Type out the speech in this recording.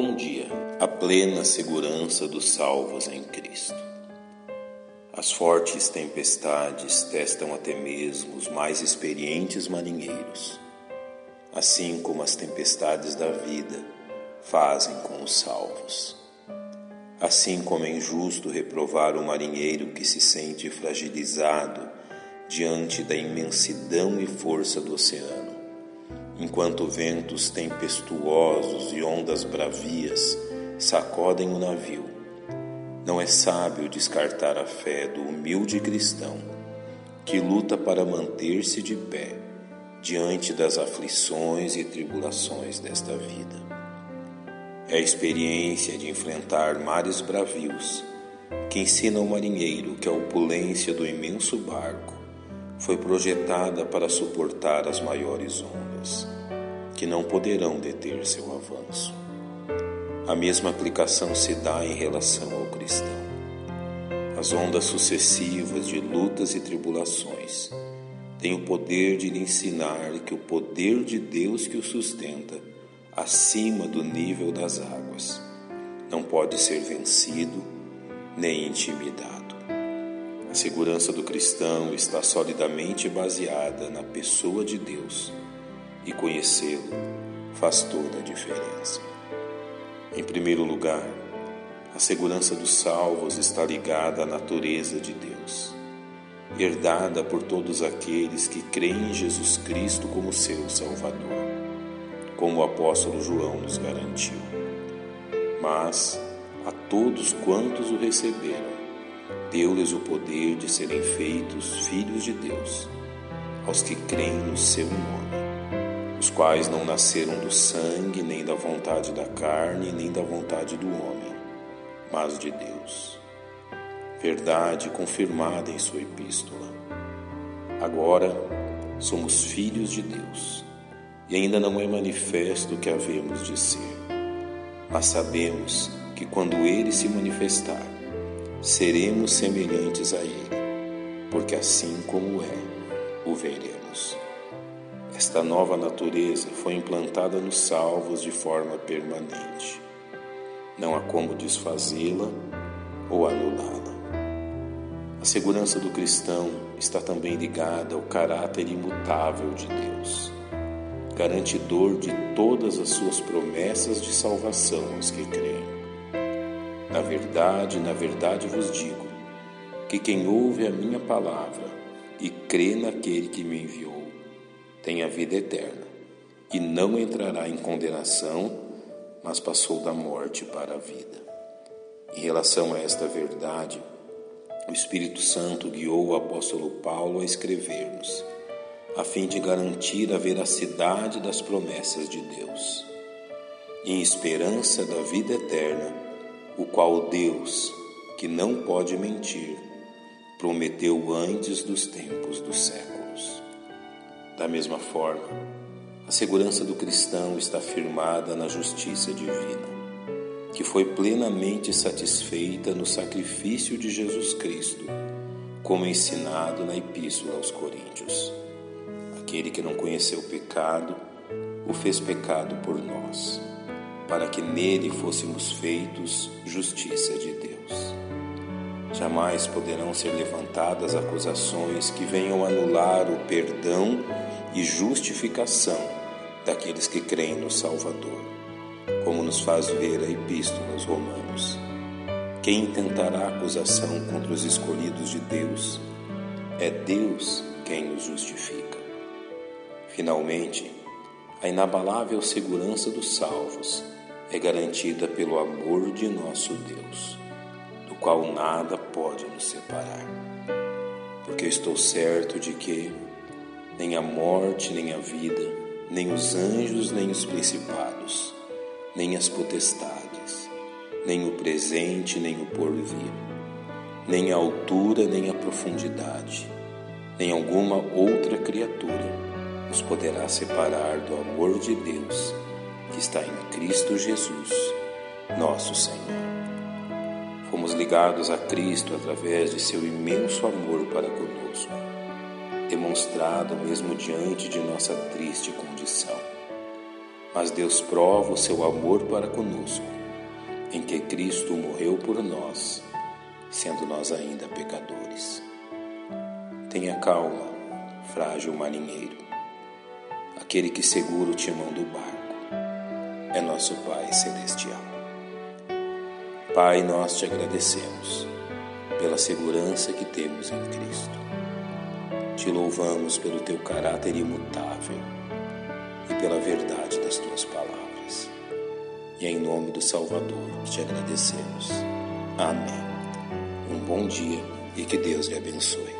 Bom dia, a plena segurança dos salvos em Cristo. As fortes tempestades testam até mesmo os mais experientes marinheiros, assim como as tempestades da vida fazem com os salvos. Assim como é injusto reprovar o marinheiro que se sente fragilizado diante da imensidão e força do oceano enquanto ventos tempestuosos e ondas bravias sacodem o navio. Não é sábio descartar a fé do humilde cristão que luta para manter-se de pé diante das aflições e tribulações desta vida. É a experiência de enfrentar mares bravios que ensina ao marinheiro que a opulência do imenso barco foi projetada para suportar as maiores ondas, que não poderão deter seu avanço. A mesma aplicação se dá em relação ao cristão. As ondas sucessivas de lutas e tribulações têm o poder de lhe ensinar que o poder de Deus que o sustenta, acima do nível das águas, não pode ser vencido nem intimidado. A segurança do cristão está solidamente baseada na pessoa de Deus e conhecê-lo faz toda a diferença. Em primeiro lugar, a segurança dos salvos está ligada à natureza de Deus, herdada por todos aqueles que creem em Jesus Cristo como seu Salvador, como o apóstolo João nos garantiu. Mas a todos quantos o receberam, deu-lhes o poder de serem feitos filhos de Deus, aos que creem no seu nome, os quais não nasceram do sangue, nem da vontade da carne, nem da vontade do homem, mas de Deus. Verdade confirmada em sua epístola. Agora somos filhos de Deus, e ainda não é manifesto o que havemos de ser, mas sabemos que quando ele se manifestar, seremos semelhantes a Ele, porque assim como é, o veremos. Esta nova natureza foi implantada nos salvos de forma permanente. Não há como desfazê-la ou anulá-la. A segurança do cristão está também ligada ao caráter imutável de Deus, garantidor de todas as suas promessas de salvação aos que creem. Na verdade, na verdade vos digo, que quem ouve a minha palavra e crê naquele que me enviou, tem a vida eterna, e não entrará em condenação, mas passou da morte para a vida. Em relação a esta verdade, o Espírito Santo guiou o apóstolo Paulo a escrever-nos, a fim de garantir a veracidade das promessas de Deus. Em esperança da vida eterna, o qual Deus, que não pode mentir, prometeu antes dos tempos dos séculos. Da mesma forma, a segurança do cristão está firmada na justiça divina, que foi plenamente satisfeita no sacrifício de Jesus Cristo, como ensinado na Epístola aos Coríntios. Aquele que não conheceu pecado, o fez pecado por nós para que nele fôssemos feitos justiça de Deus. Jamais poderão ser levantadas acusações que venham anular o perdão e justificação daqueles que creem no Salvador, como nos faz ver a Epístola aos Romanos. Quem intentará acusação contra os escolhidos de Deus? É Deus quem os justifica. Finalmente, a inabalável segurança dos salvos é garantida pelo amor de nosso Deus, qual nada pode nos separar. Porque estou certo de que nem a morte, nem a vida, nem os anjos, nem os principados, nem as potestades, nem o presente, nem o porvir, nem a altura, nem a profundidade, nem alguma outra criatura nos poderá separar do amor de Deus que está em Cristo Jesus, nosso Senhor. Fomos ligados a Cristo através de seu imenso amor para conosco, demonstrado mesmo diante de nossa triste condição. Mas Deus prova o seu amor para conosco, em que Cristo morreu por nós, sendo nós ainda pecadores. Tenha calma, frágil marinheiro. Aquele que segura o timão do barco é nosso Pai Celestial. Pai, nós te agradecemos pela segurança que temos em Cristo. Te louvamos pelo teu caráter imutável e pela verdade das tuas palavras. E em nome do Salvador te agradecemos. Amém. Um bom dia e que Deus lhe abençoe.